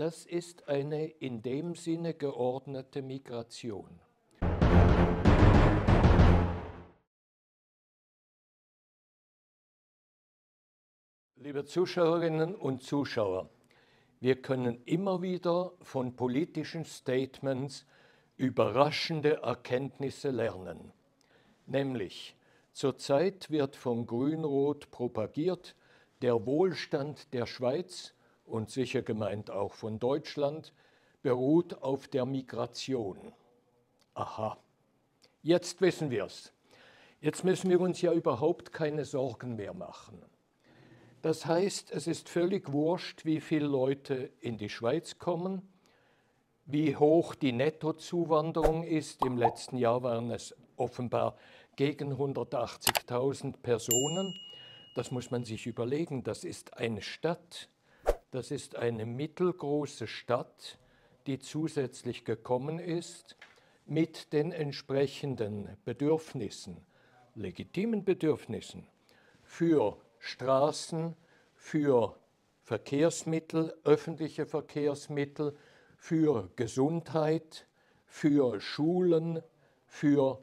Das ist eine in dem Sinne geordnete Migration. Liebe Zuschauerinnen und Zuschauer, wir können immer wieder von politischen Statements überraschende Erkenntnisse lernen. Nämlich, zurzeit wird von Grün-Rot propagiert, der Wohlstand der Schweiz und sicher gemeint auch von Deutschland beruht auf der Migration. Aha, jetzt wissen wir es. Jetzt müssen wir uns ja überhaupt keine Sorgen mehr machen. Das heißt, es ist völlig wurscht, wie viele Leute in die Schweiz kommen, wie hoch die Nettozuwanderung ist. Im letzten Jahr waren es offenbar gegen 180.000 Personen. Das muss man sich überlegen. Das ist eine Stadt, das ist eine mittelgroße Stadt, die zusätzlich gekommen ist mit den entsprechenden Bedürfnissen, legitimen Bedürfnissen für Straßen, für Verkehrsmittel, öffentliche Verkehrsmittel, für Gesundheit, für Schulen, für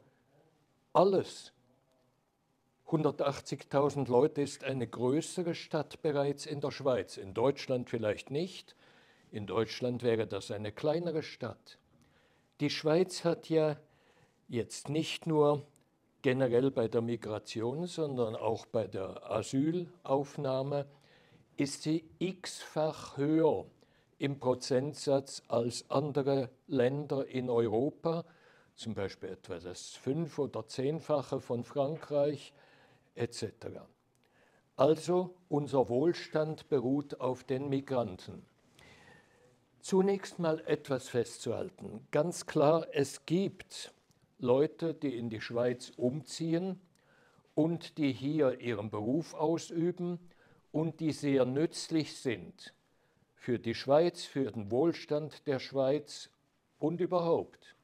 alles. 180.000 Leute ist eine größere Stadt bereits in der Schweiz. In Deutschland vielleicht nicht. In Deutschland wäre das eine kleinere Stadt. Die Schweiz hat ja jetzt nicht nur generell bei der Migration, sondern auch bei der Asylaufnahme, ist sie x-fach höher im Prozentsatz als andere Länder in Europa, zum Beispiel etwa das fünf- oder zehnfache von Frankreich etc. Also unser Wohlstand beruht auf den Migranten. Zunächst mal etwas festzuhalten. Ganz klar, es gibt Leute, die in die Schweiz umziehen und die hier ihren Beruf ausüben und die sehr nützlich sind für die Schweiz, für den Wohlstand der Schweiz und überhaupt.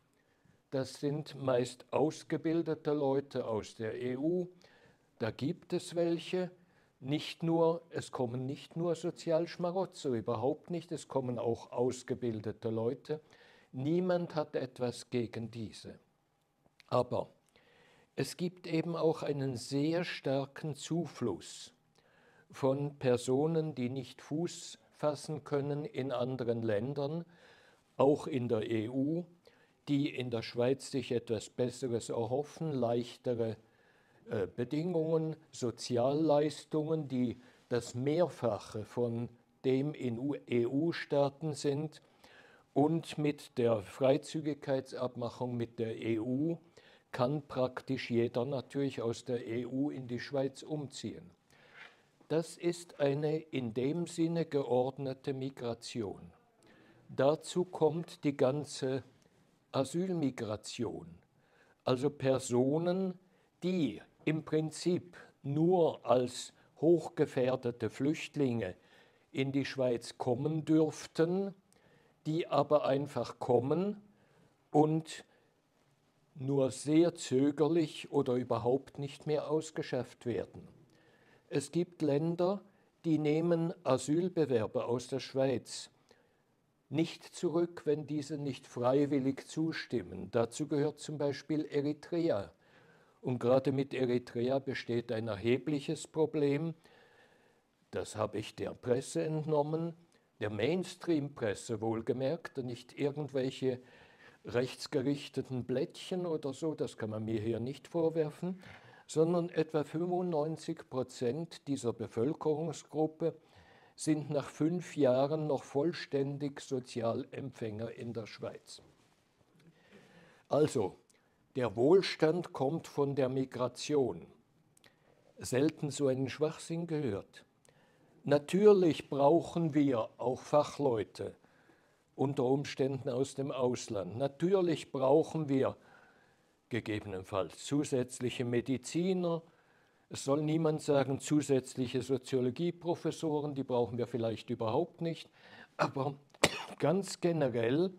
Das sind meist ausgebildete Leute aus der EU. Da gibt es welche, nicht nur, es kommen nicht nur Sozialschmarotzer, überhaupt nicht, es kommen auch ausgebildete Leute. Niemand hat etwas gegen diese. Aber es gibt eben auch einen sehr starken Zufluss von Personen, die nicht Fuß fassen können in anderen Ländern, auch in der EU, die in der Schweiz sich etwas Besseres erhoffen, leichtere äh, Bedingungen, Sozialleistungen, die das Mehrfache von dem in EU-Staaten sind und mit der Freizügigkeitsabmachung mit der EU kann praktisch jeder natürlich aus der EU in die Schweiz umziehen. Das ist eine in dem Sinne geordnete Migration. Dazu kommt die ganze Asylmigration, also Personen, die im Prinzip nur als hochgefährdete Flüchtlinge in die Schweiz kommen dürften, die aber einfach kommen und nur sehr zögerlich oder überhaupt nicht mehr ausgeschafft werden. Es gibt Länder, die nehmen Asylbewerber aus der Schweiz nicht zurück, wenn diese nicht freiwillig zustimmen. Dazu gehört zum Beispiel Eritrea. Und gerade mit Eritrea besteht ein erhebliches Problem. Das habe ich der Presse entnommen, der Mainstream-Presse wohlgemerkt, nicht irgendwelche rechtsgerichteten Blättchen oder so, das kann man mir hier nicht vorwerfen, sondern etwa 95 Prozent dieser Bevölkerungsgruppe sind nach fünf Jahren noch vollständig Sozialempfänger in der Schweiz. Also, der Wohlstand kommt von der Migration. Selten so einen Schwachsinn gehört. Natürlich brauchen wir auch Fachleute, unter Umständen aus dem Ausland. Natürlich brauchen wir gegebenenfalls zusätzliche Mediziner. Es soll niemand sagen, zusätzliche Soziologieprofessoren, die brauchen wir vielleicht überhaupt nicht. Aber ganz generell,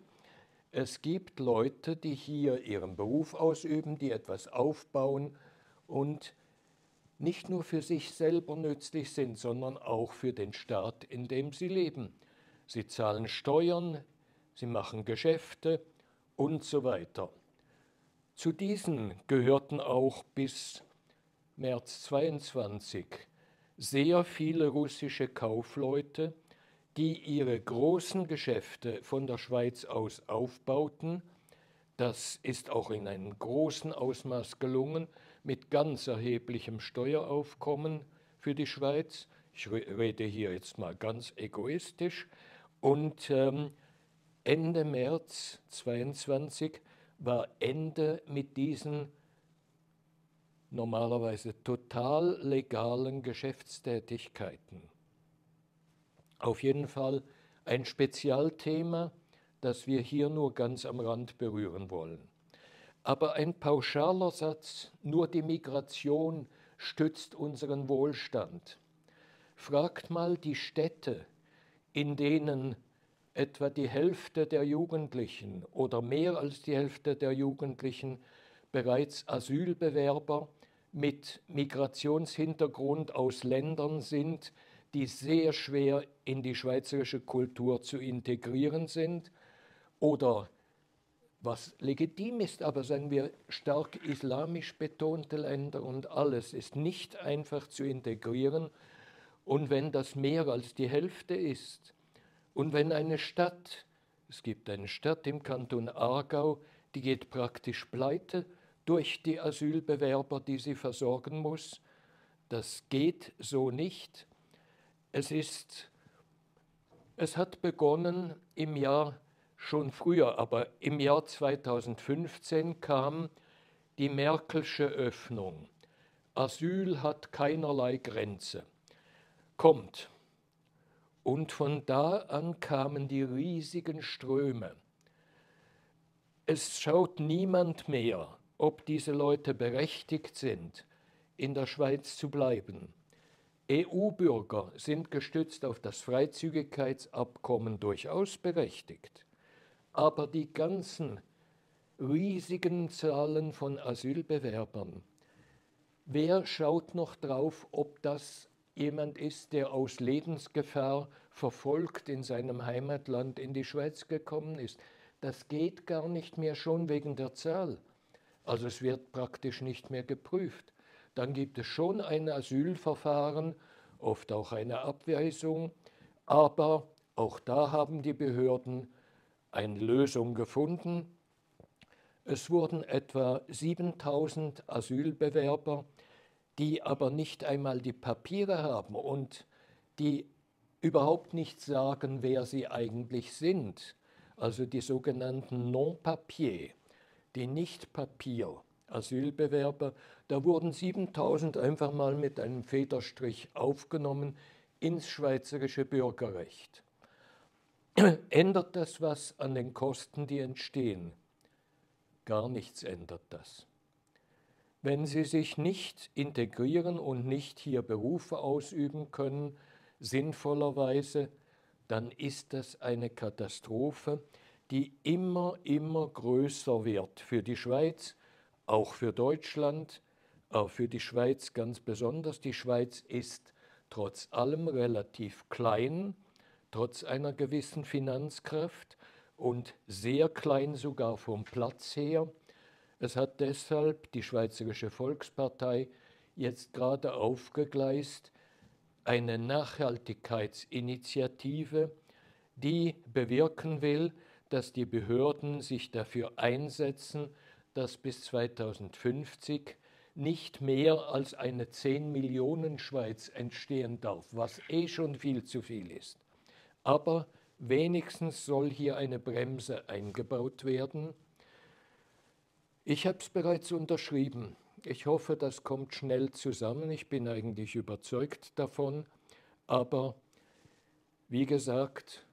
es gibt Leute, die hier ihren Beruf ausüben, die etwas aufbauen und nicht nur für sich selber nützlich sind, sondern auch für den Staat, in dem sie leben. sie zahlen Steuern, sie machen Geschäfte und so weiter. Zu diesen gehörten auch bis März 22 sehr viele russische Kaufleute, die ihre großen Geschäfte von der Schweiz aus aufbauten. Das ist auch in einem großen Ausmaß gelungen, mit ganz erheblichem Steueraufkommen für die Schweiz. Ich rede hier jetzt mal ganz egoistisch. Und ähm, Ende März 22 war Ende mit diesen normalerweise total legalen Geschäftstätigkeiten. Auf jeden Fall ein Spezialthema, das wir hier nur ganz am Rand berühren wollen. Aber ein pauschaler Satz, nur die Migration stützt unseren Wohlstand. Fragt mal die Städte, in denen etwa die Hälfte der Jugendlichen oder mehr als die Hälfte der Jugendlichen bereits Asylbewerber mit Migrationshintergrund aus Ländern sind, die sehr schwer in die schweizerische Kultur zu integrieren sind oder was legitim ist, aber sagen wir stark islamisch betonte Länder und alles ist nicht einfach zu integrieren. Und wenn das mehr als die Hälfte ist und wenn eine Stadt, es gibt eine Stadt im Kanton Aargau, die geht praktisch pleite durch die Asylbewerber, die sie versorgen muss, das geht so nicht. Es ist, es hat begonnen im Jahr schon früher, aber im Jahr 2015 kam die Merkelsche Öffnung. Asyl hat keinerlei Grenze. Kommt. Und von da an kamen die riesigen Ströme. Es schaut niemand mehr, ob diese Leute berechtigt sind, in der Schweiz zu bleiben. EU-Bürger sind gestützt auf das Freizügigkeitsabkommen durchaus berechtigt, aber die ganzen riesigen Zahlen von Asylbewerbern, wer schaut noch drauf, ob das jemand ist, der aus Lebensgefahr verfolgt in seinem Heimatland in die Schweiz gekommen ist? Das geht gar nicht mehr schon wegen der Zahl. Also es wird praktisch nicht mehr geprüft dann gibt es schon ein Asylverfahren, oft auch eine Abweisung, aber auch da haben die Behörden eine Lösung gefunden. Es wurden etwa 7000 Asylbewerber, die aber nicht einmal die Papiere haben und die überhaupt nicht sagen, wer sie eigentlich sind, also die sogenannten Non-Papier, die Nicht-Papier. Asylbewerber, da wurden 7000 einfach mal mit einem Federstrich aufgenommen ins schweizerische Bürgerrecht. Ändert das was an den Kosten, die entstehen? Gar nichts ändert das. Wenn sie sich nicht integrieren und nicht hier Berufe ausüben können, sinnvollerweise, dann ist das eine Katastrophe, die immer, immer größer wird für die Schweiz, auch für Deutschland, auch für die Schweiz ganz besonders. Die Schweiz ist trotz allem relativ klein, trotz einer gewissen Finanzkraft und sehr klein sogar vom Platz her. Es hat deshalb die Schweizerische Volkspartei jetzt gerade aufgegleist, eine Nachhaltigkeitsinitiative, die bewirken will, dass die Behörden sich dafür einsetzen, dass bis 2050 nicht mehr als eine 10 Millionen Schweiz entstehen darf, was eh schon viel zu viel ist. Aber wenigstens soll hier eine Bremse eingebaut werden. Ich habe es bereits unterschrieben. Ich hoffe, das kommt schnell zusammen. Ich bin eigentlich überzeugt davon. Aber wie gesagt,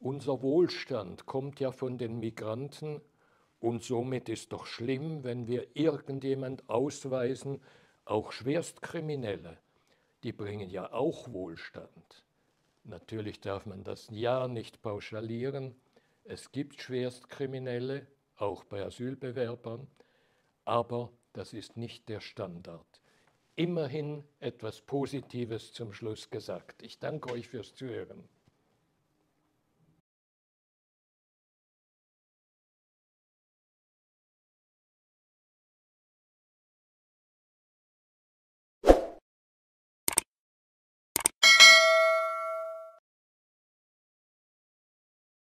unser Wohlstand kommt ja von den Migranten und somit ist doch schlimm, wenn wir irgendjemand ausweisen, auch Schwerstkriminelle, die bringen ja auch Wohlstand. Natürlich darf man das ja nicht pauschalieren. Es gibt Schwerstkriminelle, auch bei Asylbewerbern, aber das ist nicht der Standard. Immerhin etwas Positives zum Schluss gesagt. Ich danke euch fürs Zuhören.